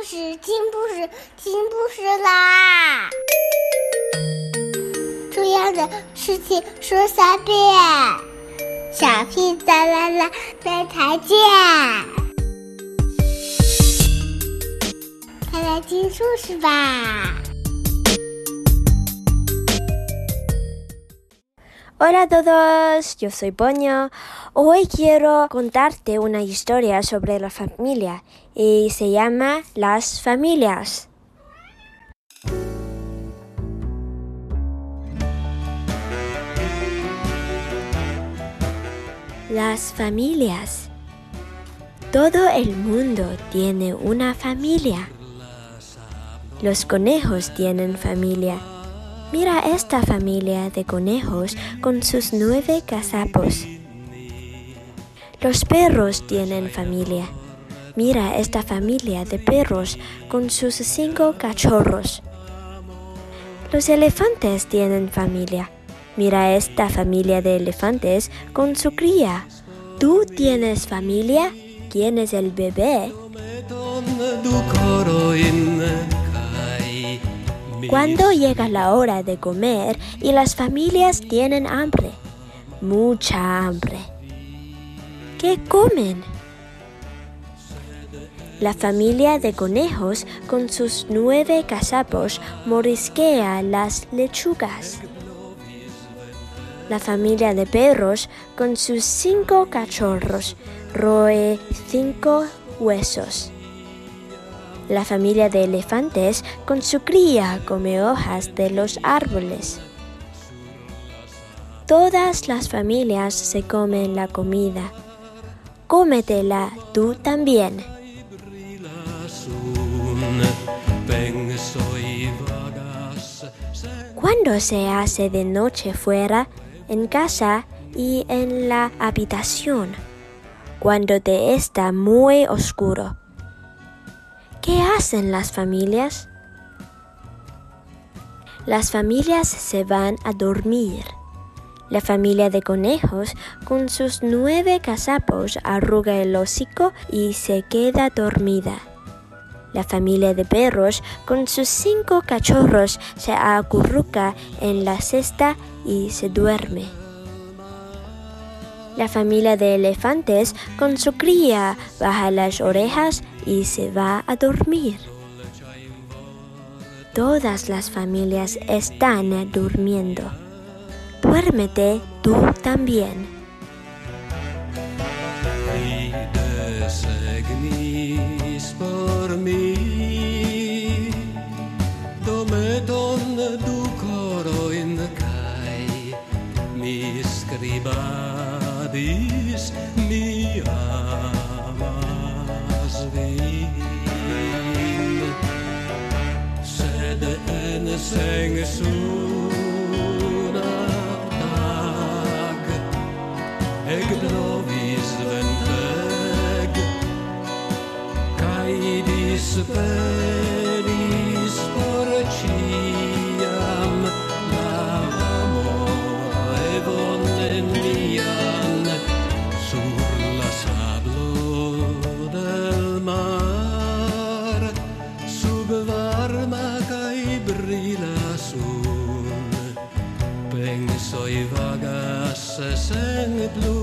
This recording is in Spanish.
不是，听不是，听不是啦！重要的事情说三遍，小屁哒啦啦，再再见！快来听故事吧！Hola a todos, yo soy Poño. Hoy quiero contarte una historia sobre la familia y se llama Las familias. Las familias. Todo el mundo tiene una familia. Los conejos tienen familia. Mira esta familia de conejos con sus nueve cazapos. Los perros tienen familia. Mira esta familia de perros con sus cinco cachorros. Los elefantes tienen familia. Mira esta familia de elefantes con su cría. ¿Tú tienes familia? ¿Quién es el bebé? Cuando llega la hora de comer y las familias tienen hambre, mucha hambre. ¿Qué comen? La familia de conejos con sus nueve cazapos morisquea las lechugas. La familia de perros con sus cinco cachorros roe cinco huesos. La familia de elefantes con su cría come hojas de los árboles. Todas las familias se comen la comida. Cómetela tú también. Cuando se hace de noche fuera, en casa y en la habitación, cuando te está muy oscuro. ¿Qué hacen las familias? Las familias se van a dormir. La familia de conejos con sus nueve cazapos arruga el hocico y se queda dormida. La familia de perros con sus cinco cachorros se acurruca en la cesta y se duerme. La familia de elefantes con su cría baja las orejas y se va a dormir. Todas las familias están durmiendo. Duérmete tú también. sang a soon dag. Eg blovis ven veg Kai vilasun, pleng soy vagas sen blue.